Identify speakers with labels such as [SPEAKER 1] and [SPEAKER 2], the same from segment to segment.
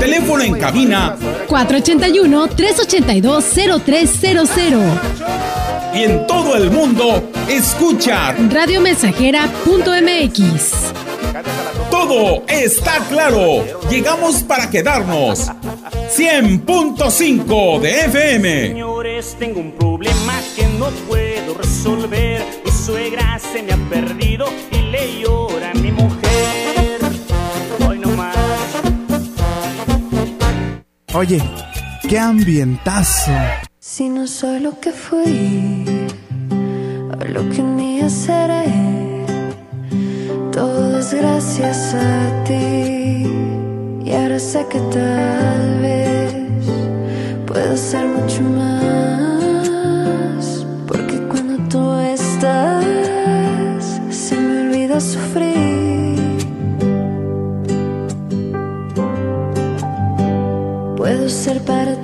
[SPEAKER 1] Teléfono en cabina
[SPEAKER 2] 481-382-0300.
[SPEAKER 1] Y en todo el mundo, escucha
[SPEAKER 2] Radiomensajera.mx.
[SPEAKER 1] Todo está claro. Llegamos para quedarnos. 100.5 de FM.
[SPEAKER 3] Señores, tengo un problema que no puedo resolver. Mi suegra se me ha perdido y le
[SPEAKER 4] Oye, qué ambientazo.
[SPEAKER 5] Si no soy lo que fui, o lo que un día seré, todo es gracias a ti. Y ahora sé que tal vez puedo ser mucho más, porque cuando tú estás, se me olvida sufrir. Puedo ser para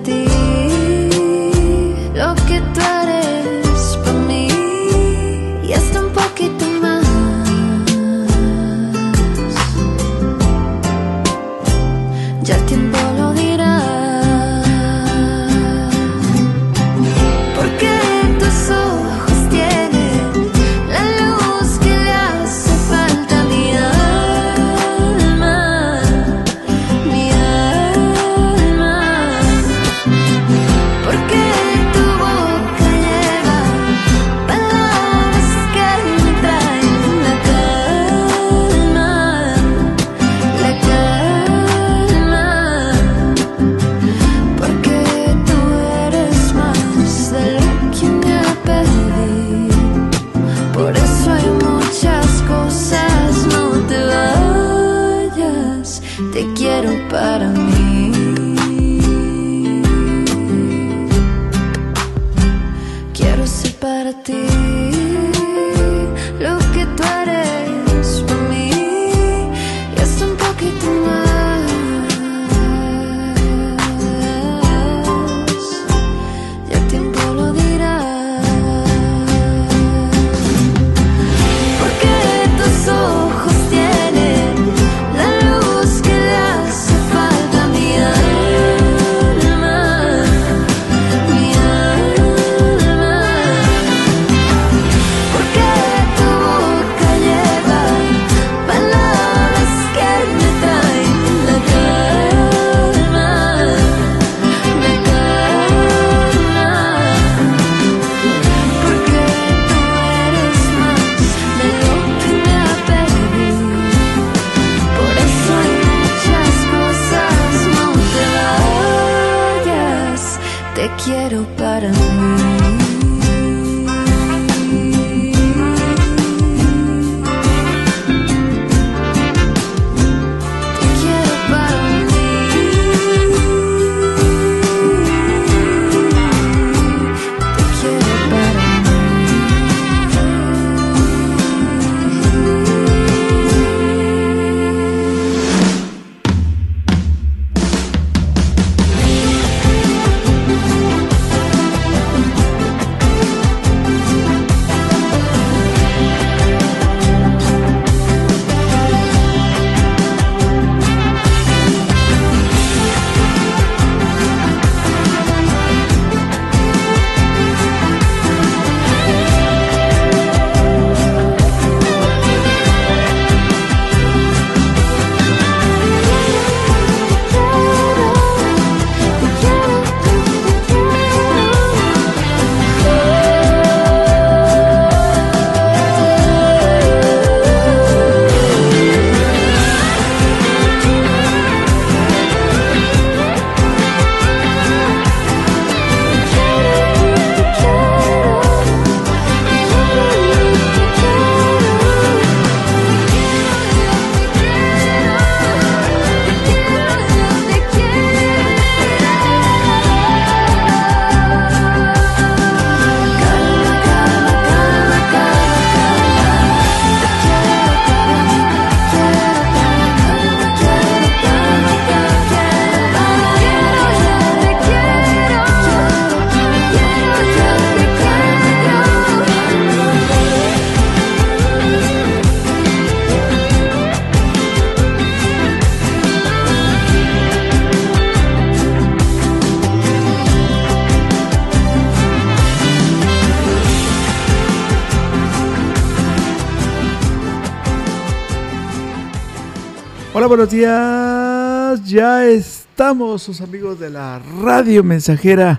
[SPEAKER 4] Hola, buenos días. Ya estamos, sus amigos de la radio mensajera.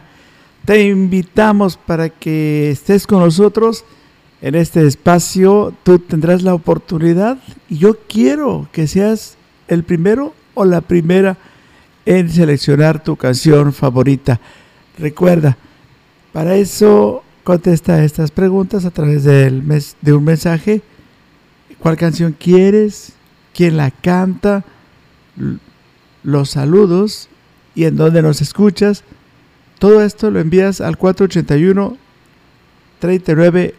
[SPEAKER 4] Te invitamos para que estés con nosotros en este espacio. Tú tendrás la oportunidad y yo quiero que seas el primero o la primera en seleccionar tu canción favorita. Recuerda, para eso contesta estas preguntas a través del mes, de un mensaje. ¿Cuál canción quieres? ¿Quién la canta? Los saludos y en dónde nos escuchas. Todo esto lo envías al 481 39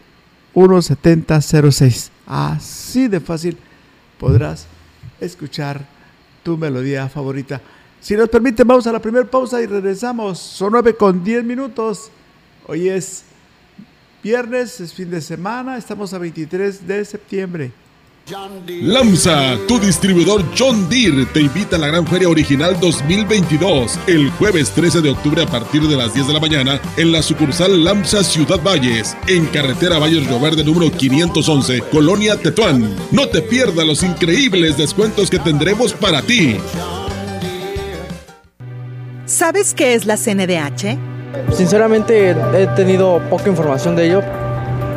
[SPEAKER 4] 17006. Así de fácil podrás escuchar tu melodía favorita. Si nos permite, vamos a la primera pausa y regresamos. Son 9 con 10 minutos. Hoy es viernes, es fin de semana, estamos a 23 de septiembre.
[SPEAKER 1] Lamsa, tu distribuidor John Deere, te invita a la Gran Feria Original 2022 el jueves 13 de octubre a partir de las 10 de la mañana en la sucursal Lamsa Ciudad Valles, en carretera Valles Río Verde número 511, Colonia Tetuán. No te pierdas los increíbles descuentos que tendremos para ti.
[SPEAKER 6] ¿Sabes qué es la CNDH?
[SPEAKER 7] Sinceramente he tenido poca información de ello.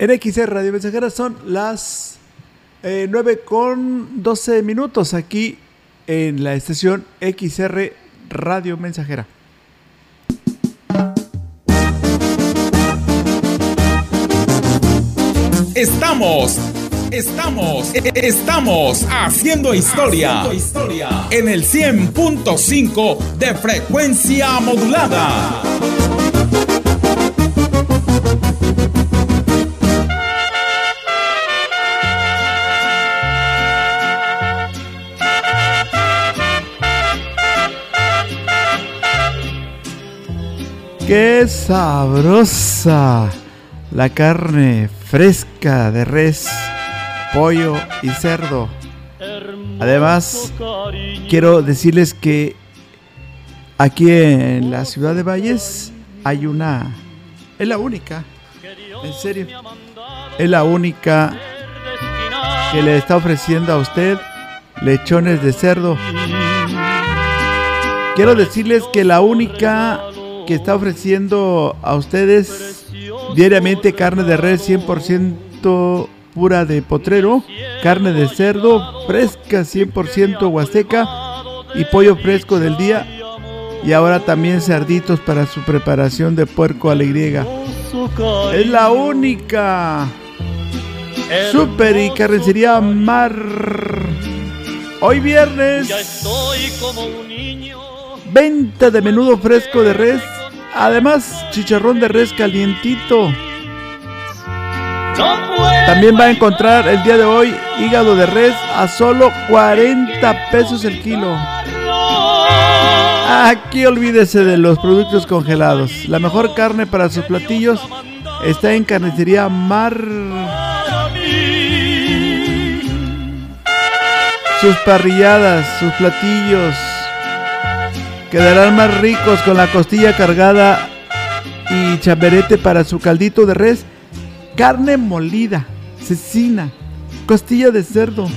[SPEAKER 4] En XR Radio Mensajera son las eh, 9 con 12 minutos aquí en la estación XR Radio Mensajera.
[SPEAKER 1] Estamos, estamos, estamos haciendo historia, en el 100.5 de frecuencia modulada.
[SPEAKER 4] ¡Qué sabrosa! La carne fresca de res, pollo y cerdo. Además, quiero decirles que aquí en la ciudad de Valles hay una... Es la única, en serio. Es la única que le está ofreciendo a usted lechones de cerdo. Quiero decirles que la única que está ofreciendo a ustedes diariamente carne de res 100% pura de potrero, carne de cerdo fresca 100% huasteca y pollo fresco del día y ahora también cerditos para su preparación de puerco a la griega. Es la única super y carnicería mar. Hoy viernes Venta de menudo fresco de res. Además, chicharrón de res calientito. También va a encontrar el día de hoy hígado de res a solo 40 pesos el kilo. Aquí olvídese de los productos congelados. La mejor carne para sus platillos está en Carnicería Mar. Sus parrilladas, sus platillos quedarán más ricos con la costilla cargada y chamberete para su caldito de res, carne molida, cecina, costilla de cerdo.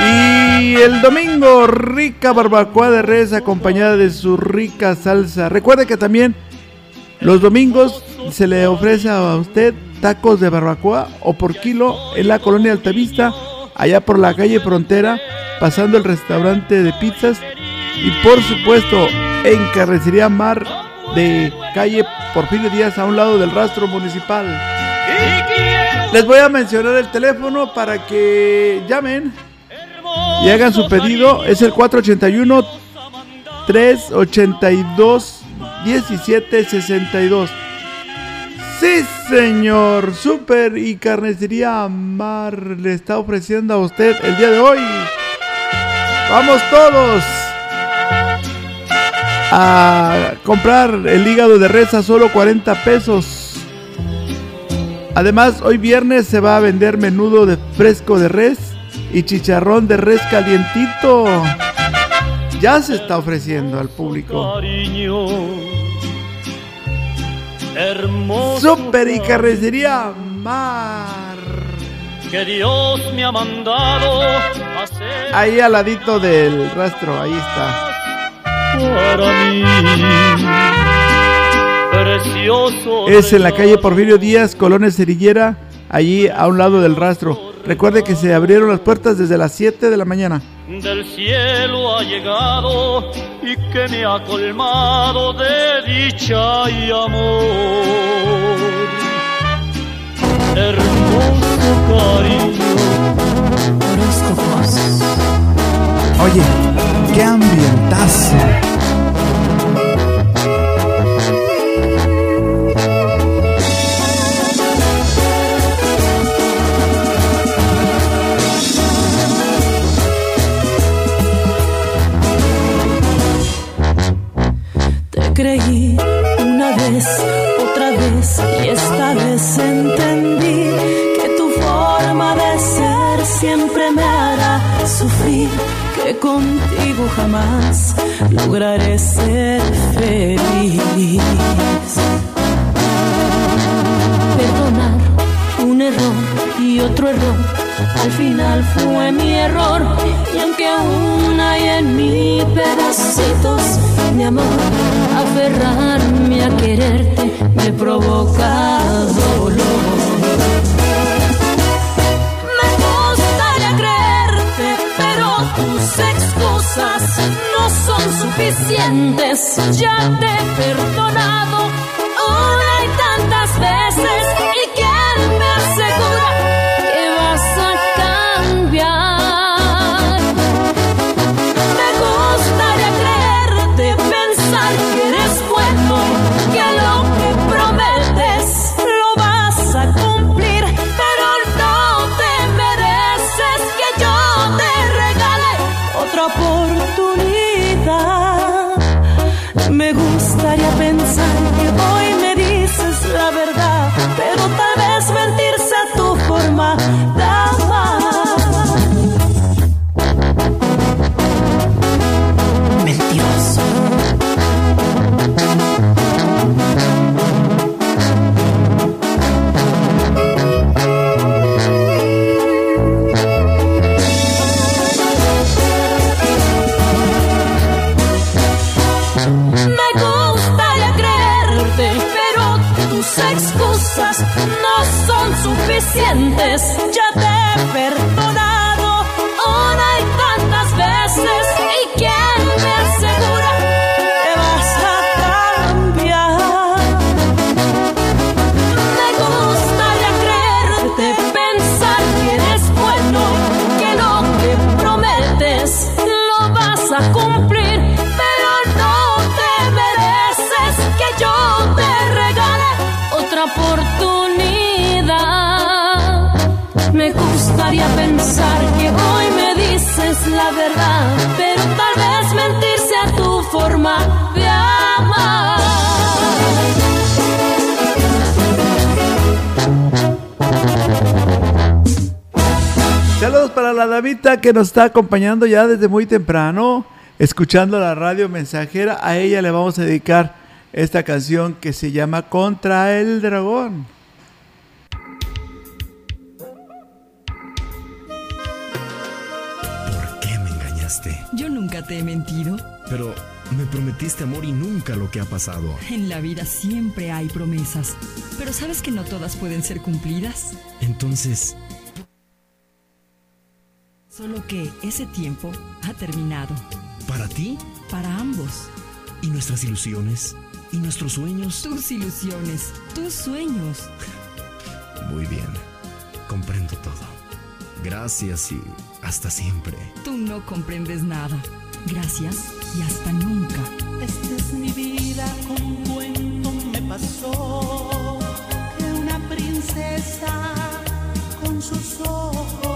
[SPEAKER 4] Y el domingo, rica barbacoa de res acompañada de su rica salsa. Recuerde que también los domingos se le ofrece a usted tacos de barbacoa o por kilo en la colonia Altavista, allá por la calle Frontera, pasando el restaurante de pizzas. Y por supuesto, en Carrecería Mar de calle Porfirio Díaz, a un lado del rastro municipal. Les voy a mencionar el teléfono para que llamen y hagan su pedido. Es el 481 382 1762. Sí, señor. Super y carnicería Mar le está ofreciendo a usted el día de hoy. Vamos todos. A comprar el hígado de res a solo 40 pesos. Además, hoy viernes se va a vender menudo de fresco de res y chicharrón de res calientito. Ya se está ofreciendo al público. Super y carnicería Mar.
[SPEAKER 3] que Dios me ha mandado a ser
[SPEAKER 4] Ahí al ladito del rastro, ahí está.
[SPEAKER 3] Para mí. Precioso.
[SPEAKER 4] Es en la calle Porfirio Díaz, Colonia Cerillera, allí a un lado del rastro. Recuerde que se abrieron las puertas desde las 7 de la mañana.
[SPEAKER 3] del cielo ha llegado y que me ha colmado de dicha y amor. Hermoso cariño,
[SPEAKER 4] Oye, qué ambientazo.
[SPEAKER 8] Te creí una vez, otra vez y esta vez entendí que tu forma de ser siempre me hará sufrir, que contigo jamás lograré ser feliz. Perdonar un error y otro error, al final fue mi error y aunque aún hay en mí pedacitos de amor, aferrarme a quererte me provoca dolor. No son suficientes. Ya te he perdonado suficientes. Ya gustaría pensar que hoy me dices la verdad, pero tal vez mentirse a tu forma de amar.
[SPEAKER 4] Saludos para la Davita que nos está acompañando ya desde muy temprano, escuchando la radio mensajera. A ella le vamos a dedicar esta canción que se llama Contra el Dragón.
[SPEAKER 9] Engañaste?
[SPEAKER 10] Yo nunca te he mentido.
[SPEAKER 9] Pero me prometiste amor y nunca lo que ha pasado.
[SPEAKER 10] En la vida siempre hay promesas, pero ¿sabes que no todas pueden ser cumplidas?
[SPEAKER 9] Entonces,
[SPEAKER 10] Solo que ese tiempo ha terminado.
[SPEAKER 9] ¿para ti?
[SPEAKER 10] Para ambos.
[SPEAKER 9] ¿Y nuestras ilusiones? ¿Y nuestros sueños?
[SPEAKER 10] Tus ilusiones, tus sueños.
[SPEAKER 9] Muy bien, comprendo todo. Gracias y hasta siempre.
[SPEAKER 10] Tú no comprendes nada. Gracias y hasta nunca.
[SPEAKER 11] Esta es mi vida, con un cuento me pasó que una princesa con sus ojos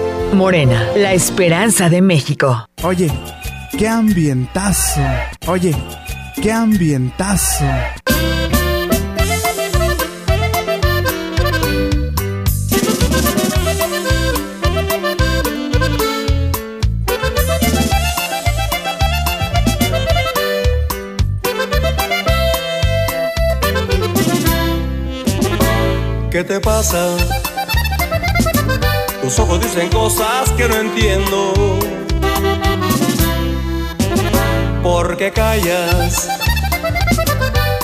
[SPEAKER 12] Morena, la esperanza de México.
[SPEAKER 4] Oye, qué ambientazo. Oye, qué ambientazo.
[SPEAKER 13] ¿Qué te pasa? Tus ojos dicen cosas que no entiendo. ¿Por qué callas?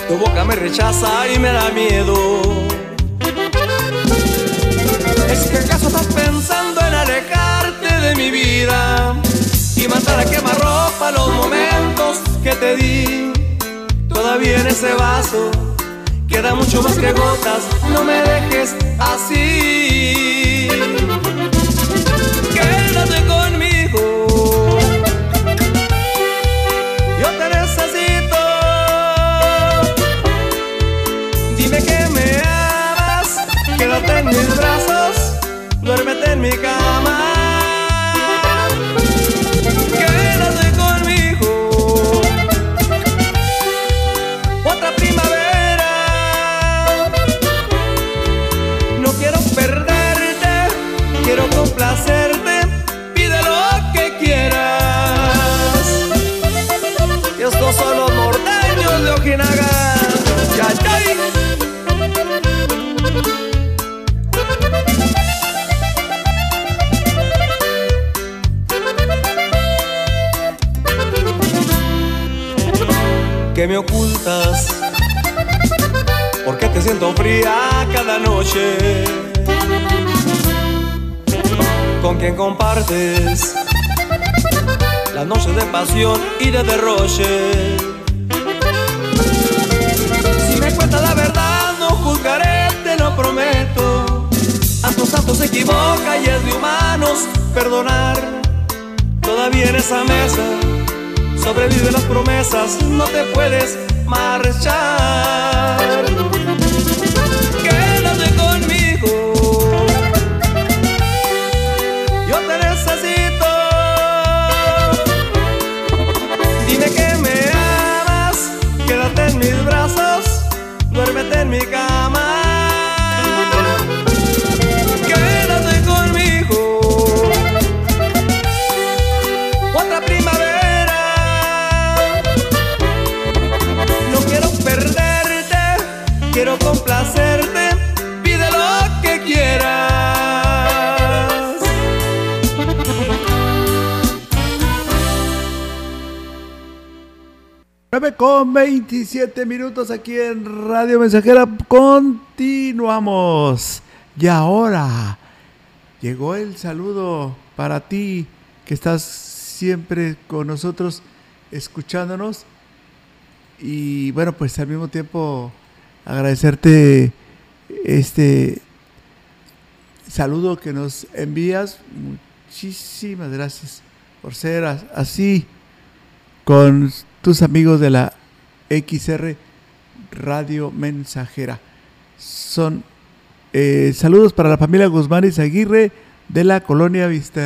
[SPEAKER 13] Tu boca me rechaza y me da miedo. ¿Es que acaso estás pensando en alejarte de mi vida y mandar a quemarropa los momentos que te di? Todavía en ese vaso queda mucho más que gotas. No me dejes así. Con
[SPEAKER 4] 27 minutos aquí en Radio Mensajera. Continuamos. Y ahora llegó el saludo para ti que estás siempre con nosotros escuchándonos. Y bueno, pues al mismo tiempo agradecerte este saludo que nos envías.
[SPEAKER 11] muchísimas gracias por ser as- así con tus amigos de la XR Radio Mensajera. Son eh, saludos para la familia Guzmán y Aguirre de la colonia Vista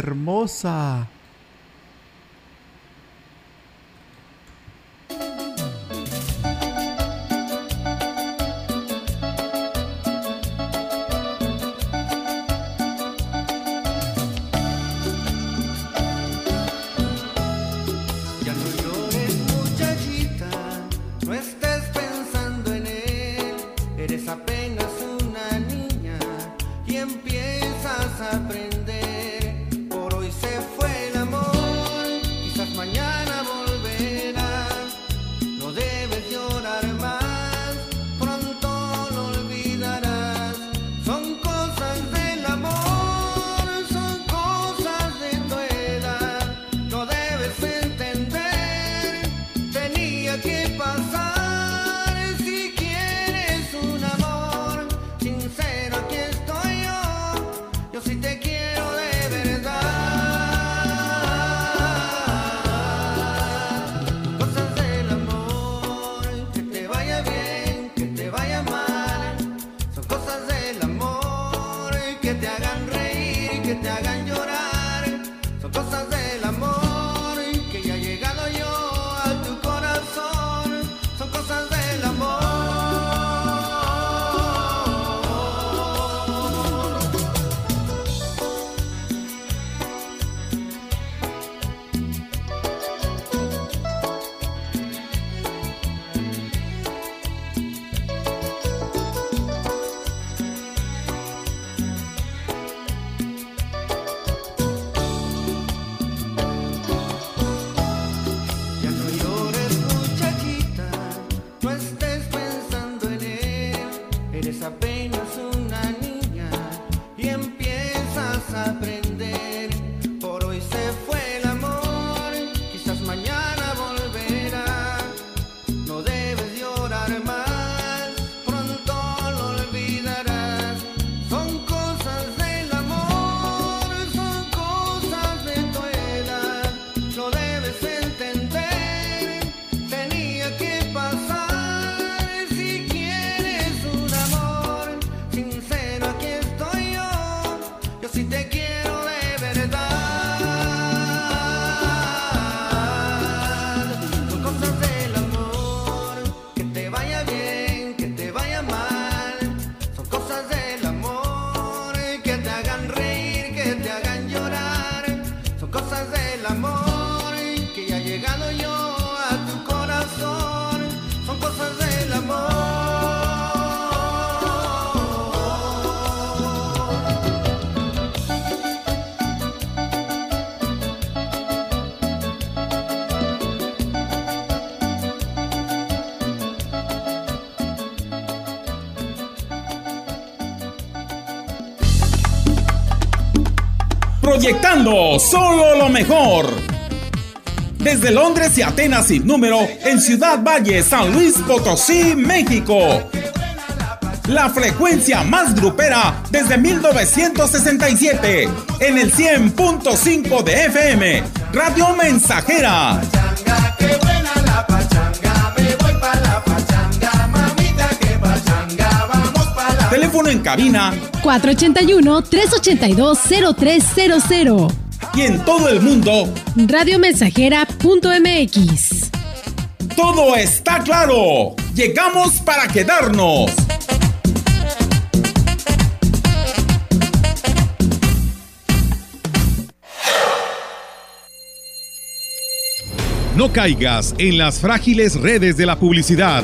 [SPEAKER 14] Yo sí te
[SPEAKER 15] Solo lo mejor. Desde Londres y Atenas sin número, en Ciudad Valle, San Luis Potosí, México. La frecuencia más grupera desde 1967, en el 100.5 de FM, Radio Mensajera. En cabina
[SPEAKER 16] 481-382-0300.
[SPEAKER 15] y en todo el mundo,
[SPEAKER 16] Radiomensajera.mx.
[SPEAKER 15] todo está claro. Llegamos para quedarnos.
[SPEAKER 17] No caigas en las frágiles redes de la publicidad.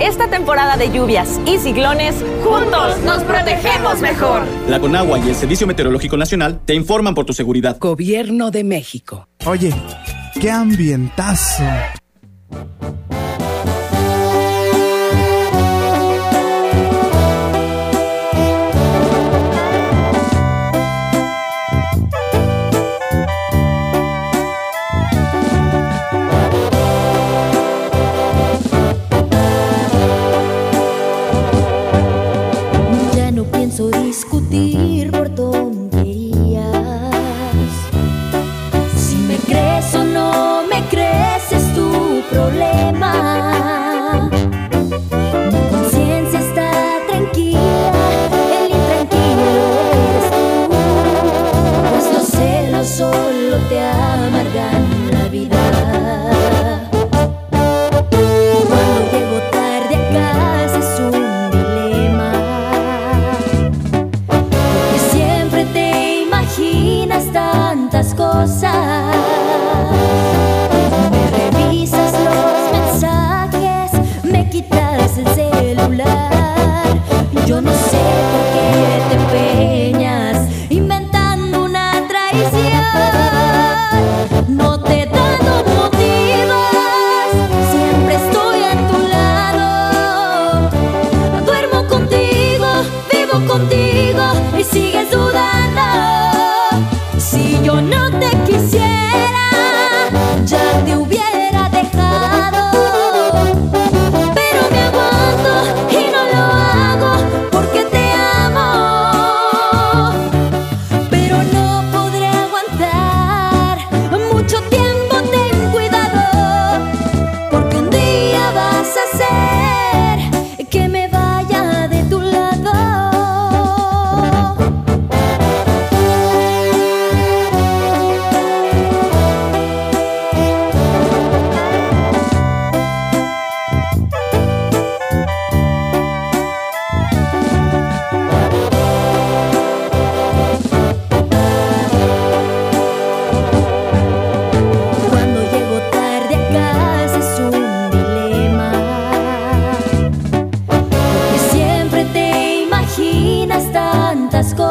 [SPEAKER 18] Esta temporada de lluvias y ciclones, juntos nos protegemos mejor.
[SPEAKER 19] La Conagua y el Servicio Meteorológico Nacional te informan por tu seguridad.
[SPEAKER 2] Gobierno de México.
[SPEAKER 4] Oye, qué ambientazo.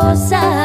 [SPEAKER 20] Cosas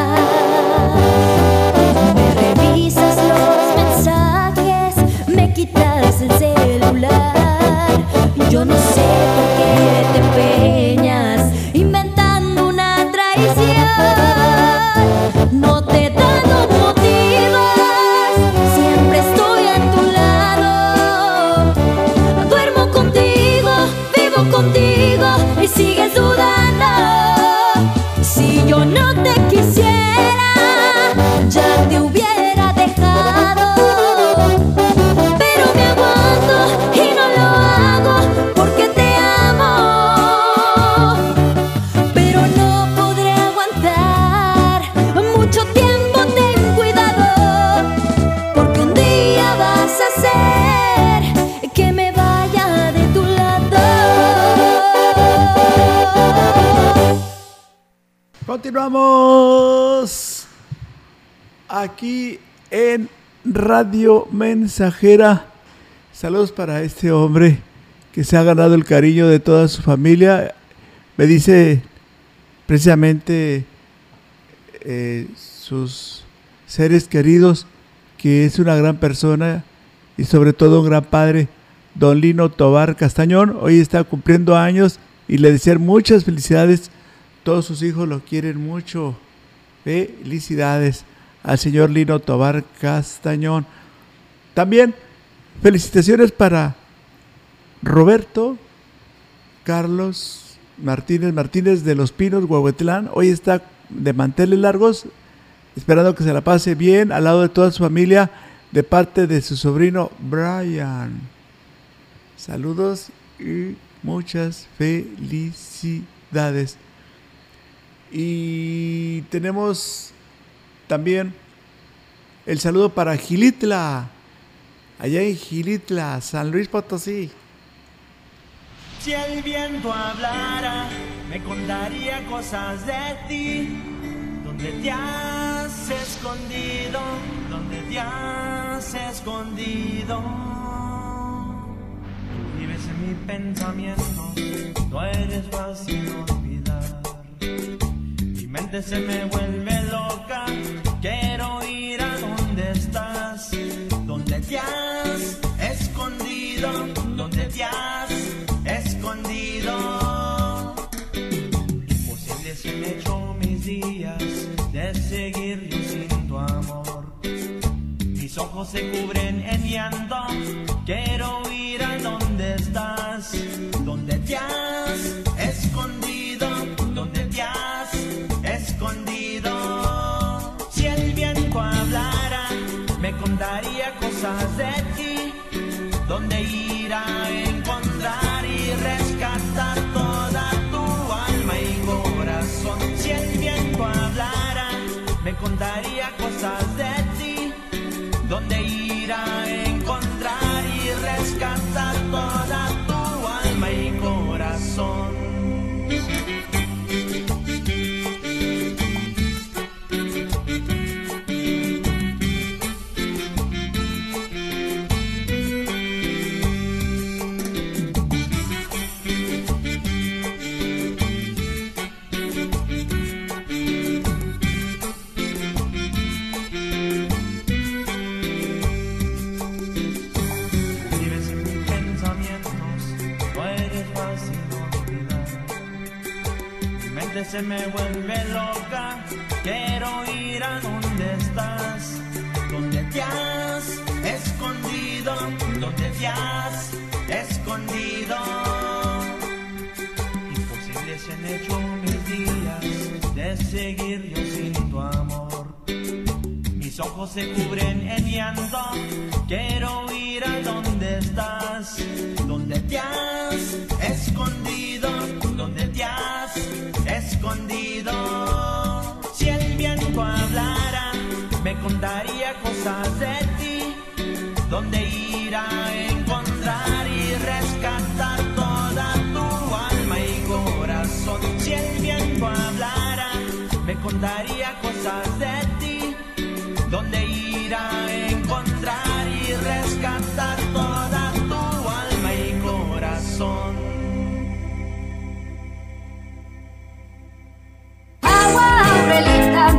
[SPEAKER 4] Radio Mensajera. Saludos para este hombre que se ha ganado el cariño de toda su familia. Me dice precisamente eh, sus seres queridos que es una gran persona y sobre todo un gran padre, don Lino Tobar Castañón. Hoy está cumpliendo años y le desear muchas felicidades. Todos sus hijos lo quieren mucho. Felicidades al señor Lino Tobar Castañón. También felicitaciones para Roberto Carlos Martínez Martínez de Los Pinos, Huehuetlán. Hoy está de manteles largos, esperando que se la pase bien al lado de toda su familia de parte de su sobrino Brian. Saludos y muchas felicidades. Y tenemos también el saludo para Gilitla, allá en Gilitla, San Luis Potosí.
[SPEAKER 21] Si el viento hablara, me contaría cosas de ti. Donde te has escondido, donde te has escondido. Vives en mi pensamiento, no eres fácil mente se me vuelve loca, quiero ir a donde estás, donde te has escondido, donde te has escondido. Imposible se me echó mis días de seguir sin tu amor. Mis ojos se cubren en llanto, quiero ir a donde estás, donde te has de ti, donde ir a encontrar y rescatar toda tu alma y corazón. Si el viento hablara, me contaría cosas de ti, donde ir a se me vuelve loca, quiero ir a donde estás, donde te has escondido, donde te has escondido. Imposible se han hecho mis días de seguir yo sin tu amor. Mis ojos se cubren en llanto. Quiero ir a donde estás, donde te has me contaría cosas de ti donde ir a encontrar y rescatar toda tu alma y corazón.
[SPEAKER 5] Agua Aurelita,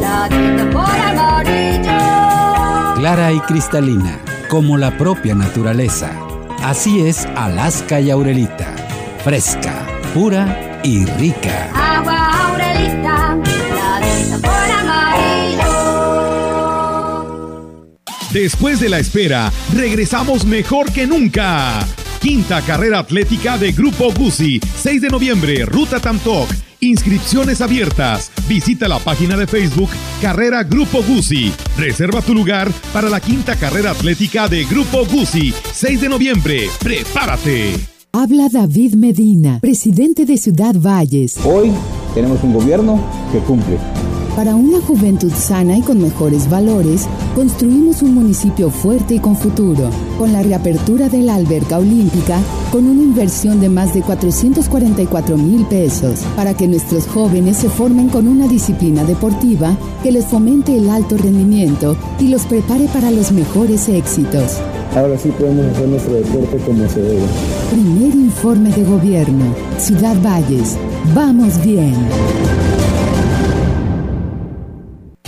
[SPEAKER 5] la por amarillo.
[SPEAKER 22] Clara y cristalina, como la propia naturaleza. Así es Alaska y Aurelita. Fresca, pura y rica.
[SPEAKER 5] Agua Aurelita,
[SPEAKER 23] Después de la espera, regresamos mejor que nunca. Quinta carrera atlética de Grupo Guzzi, 6 de noviembre, Ruta Tamtoc. Inscripciones abiertas. Visita la página de Facebook Carrera Grupo Guzzi. Reserva tu lugar para la quinta carrera atlética de Grupo Guzzi, 6 de noviembre. ¡Prepárate!
[SPEAKER 2] Habla David Medina, presidente de Ciudad Valles.
[SPEAKER 24] Hoy tenemos un gobierno que cumple.
[SPEAKER 2] Para una juventud sana y con mejores valores, construimos un municipio fuerte y con futuro. Con la reapertura de la alberca olímpica, con una inversión de más de 444 mil pesos, para que nuestros jóvenes se formen con una disciplina deportiva que les fomente el alto rendimiento y los prepare para los mejores éxitos.
[SPEAKER 24] Ahora sí podemos hacer nuestro deporte como se debe.
[SPEAKER 2] Primer informe de gobierno. Ciudad Valles. Vamos bien.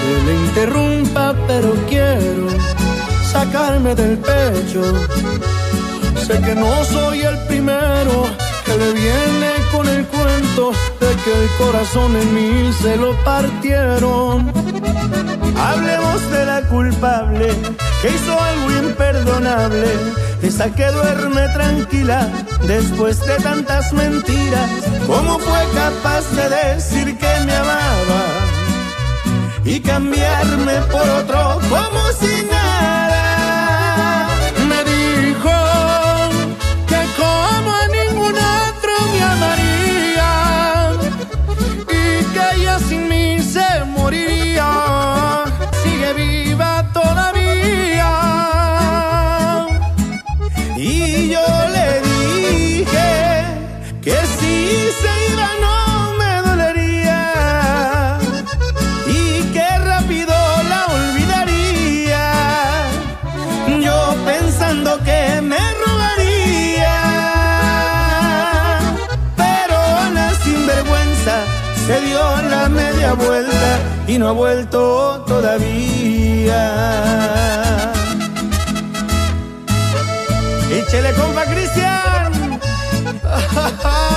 [SPEAKER 25] Que le interrumpa, pero quiero sacarme del pecho. Sé que no soy el primero que le viene con el cuento de que el corazón en mil se lo partieron.
[SPEAKER 13] culpable que hizo algo imperdonable. Esa que duerme tranquila después de tantas mentiras. ¿Cómo fue capaz de decir que me amaba y cambiarme por otro como si nada? No ha vuelto todavía. Échele compa Cristian.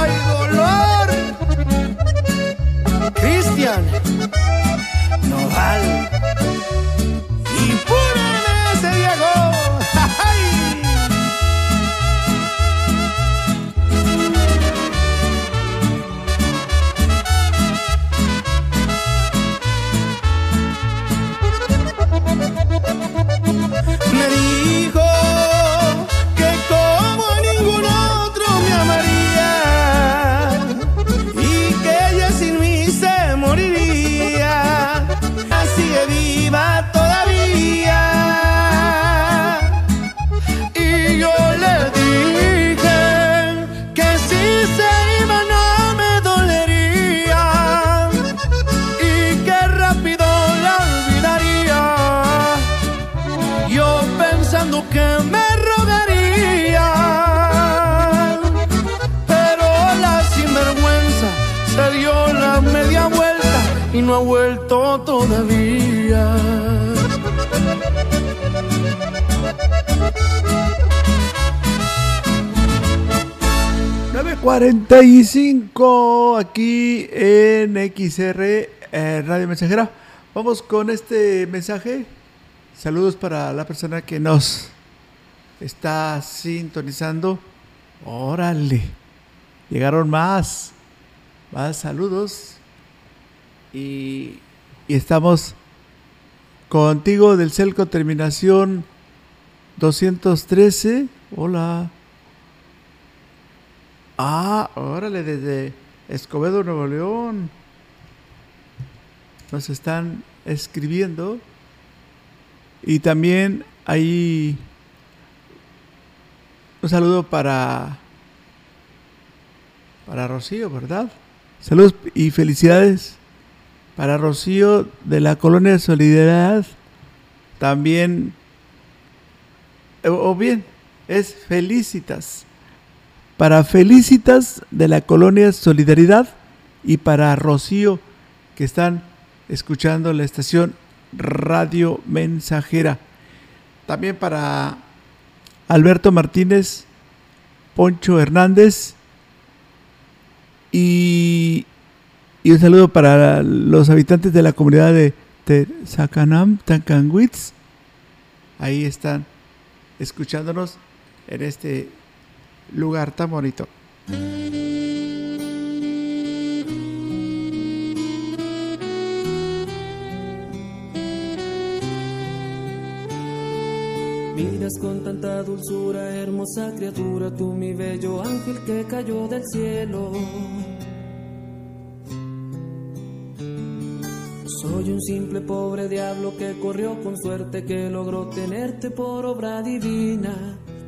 [SPEAKER 4] 9.45 aquí en XR eh, Radio Mensajera. Vamos con este mensaje. Saludos para la persona que nos está sintonizando. Órale, llegaron más, más saludos. Y, y estamos contigo del Celco terminación 213. Hola. Ah, órale, desde Escobedo, Nuevo León. Nos están escribiendo. Y también hay un saludo para para Rocío, ¿verdad? Saludos y felicidades para Rocío de la Colonia de Solidaridad. También, o bien, es felicitas. Para Felicitas de la Colonia Solidaridad y para Rocío que están escuchando la estación Radio Mensajera. También para Alberto Martínez, Poncho Hernández y, un saludo para los habitantes de la comunidad de Tezacanam, Tancanwitz. Ahí están escuchándonos en este lugar tan bonito.
[SPEAKER 26] Miras con tanta dulzura, hermosa criatura, tú mi bello ángel que cayó del cielo. Soy un simple pobre diablo que corrió con suerte, que logró tenerte por obra divina,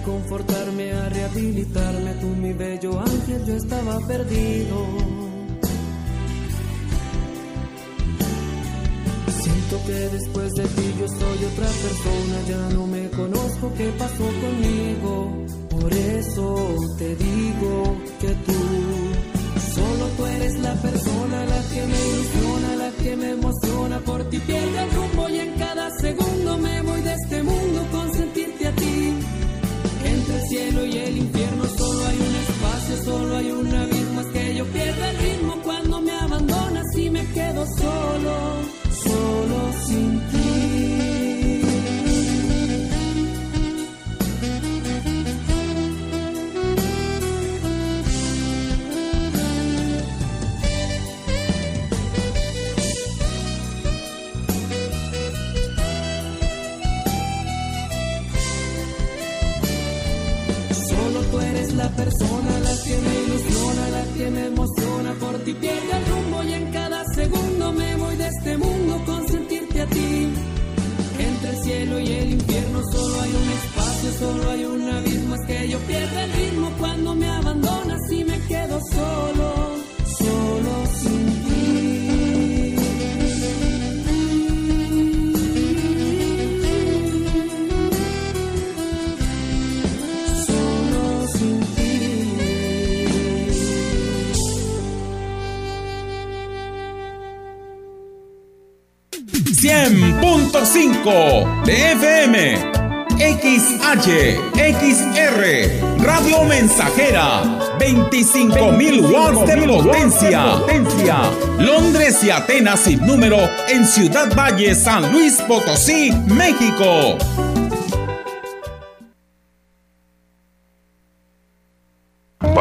[SPEAKER 26] reconfortarme, a rehabilitarme. Tú, mi bello ángel, yo estaba perdido. Siento que después de ti yo soy otra persona, ya no me conozco qué pasó conmigo. Por eso te digo que tú, solo tú eres la persona, la que me ilusiona, la que me emociona. Por ti pierdo el rumbo y en cada segundo me voy me emociona. Por ti pierdo el rumbo y en cada segundo me voy de este mundo con sentirte a ti. Entre el cielo y el infierno solo hay un espacio, solo hay un abismo. Es que yo pierdo el ritmo cuando me abandonas y me quedo solo
[SPEAKER 15] $100.5 de FM, XH, XR, Radio Mensajera, 25.000 watts de potencia. potencia. Londres y Atenas sin número en Ciudad Valle, San Luis Potosí, México.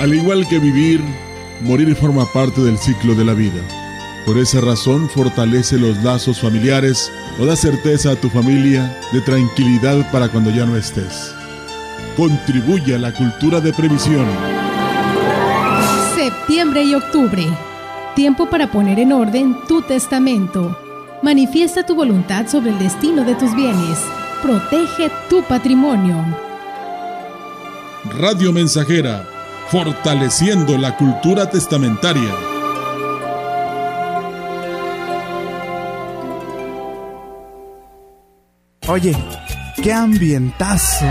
[SPEAKER 1] Al igual que vivir, morir forma parte del ciclo de la vida. Por esa razón fortalece los lazos familiares o da certeza a tu familia de tranquilidad para cuando ya no estés. Contribuye a la cultura de previsión.
[SPEAKER 16] Septiembre y octubre. Tiempo para poner en orden tu testamento. Manifiesta tu voluntad sobre el destino de tus bienes. Protege tu patrimonio.
[SPEAKER 1] Radio Mensajera, fortaleciendo la cultura testamentaria.
[SPEAKER 27] Oye, qué ambientazo.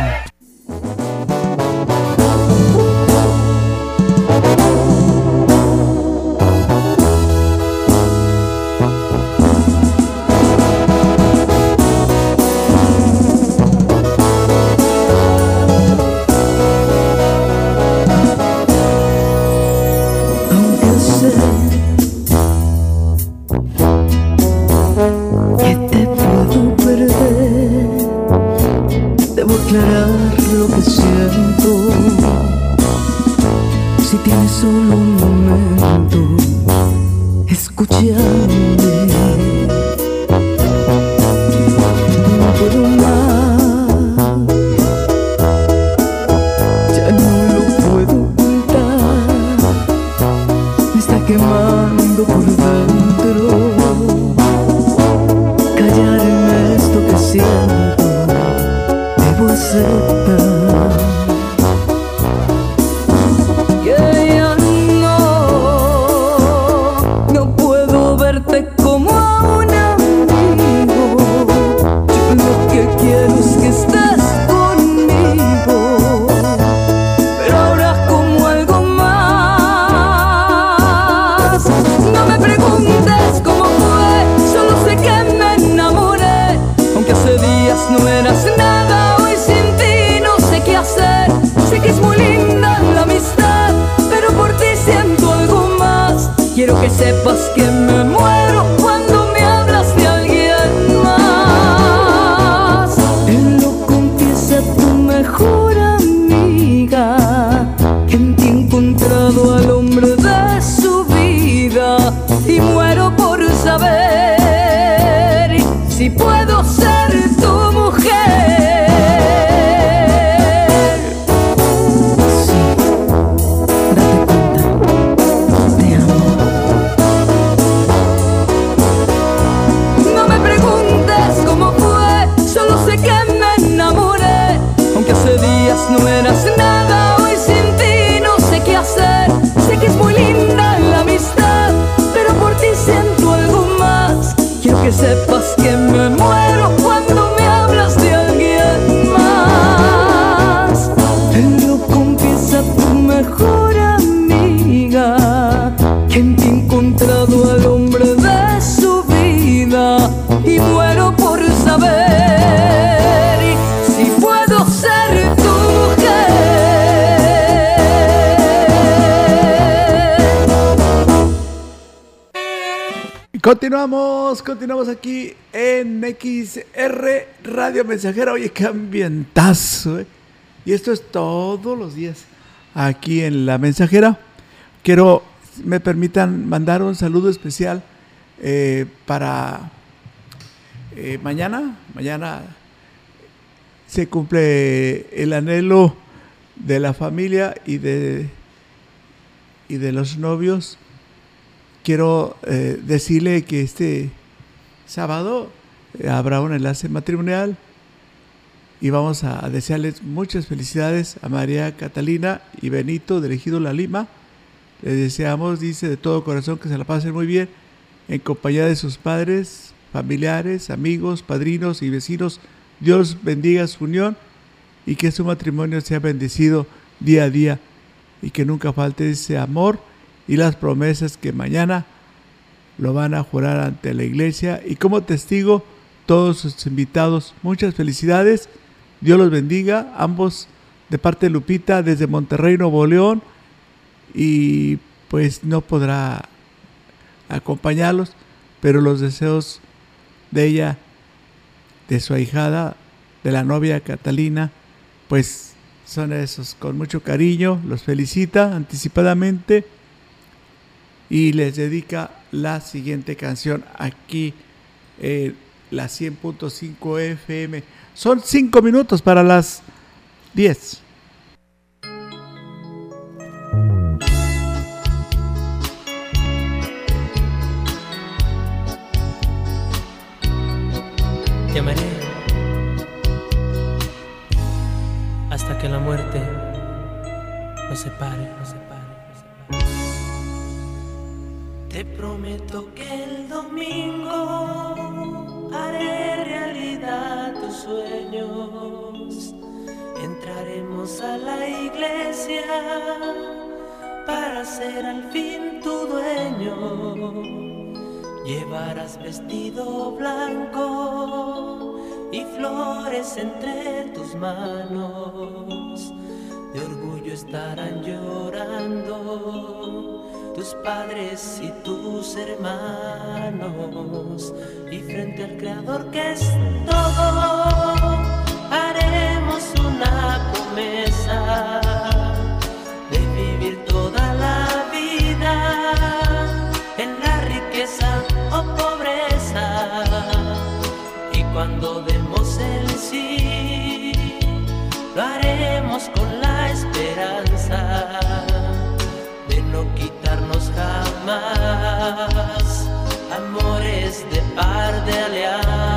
[SPEAKER 4] Continuamos, continuamos aquí en XR Radio Mensajera. Oye, qué ambientazo, ¿eh? Y esto es todos los días aquí en La Mensajera. Quiero, me permitan mandar un saludo especial eh, para eh, mañana. Mañana se cumple el anhelo de la familia y de, y de los novios quiero eh, decirle que este sábado eh, habrá un enlace matrimonial y vamos a desearles muchas felicidades a María Catalina y Benito de Ejido La Lima. Les deseamos, dice, de todo corazón que se la pasen muy bien en compañía de sus padres, familiares, amigos, padrinos y vecinos. Dios bendiga su unión y que su matrimonio sea bendecido día a día y que nunca falte ese amor y las promesas que mañana lo van a jurar ante la iglesia y como testigo todos sus invitados. Muchas felicidades. Dios los bendiga. Ambos de parte de Lupita desde Monterrey, Nuevo León. Y pues no podrá acompañarlos, pero los deseos de ella, de su ahijada, de la novia Catalina, pues son esos. Con mucho cariño, los felicita anticipadamente y les dedica la siguiente canción aquí en la 100.5 FM. Son 5 minutos para las 10.
[SPEAKER 28] Te amaré hasta que la muerte nos separe,
[SPEAKER 29] Te prometo que el domingo haré realidad tus sueños. Entraremos a la iglesia para ser al fin tu dueño. Llevarás vestido blanco y flores entre tus manos. De orgullo estarán llorando tus padres y tus hermanos. Y frente al Creador que es todo, haremos una promesa de vivir toda la vida en la riqueza o pobreza. Y cuando demos el sí, lo haremos amores de par de alianza.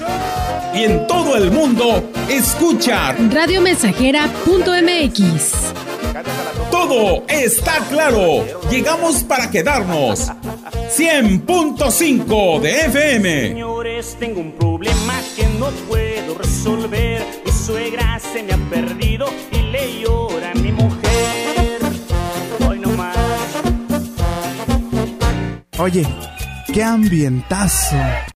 [SPEAKER 15] Y en todo el mundo, escucha.
[SPEAKER 16] Radiomensajera.mx.
[SPEAKER 15] Todo está claro. Llegamos para quedarnos. 100.5 de FM.
[SPEAKER 3] Señores, tengo un problema que no puedo resolver. Mi suegra se me ha perdido y le llora a mi mujer. Hoy no más.
[SPEAKER 4] Oye, qué ambientazo.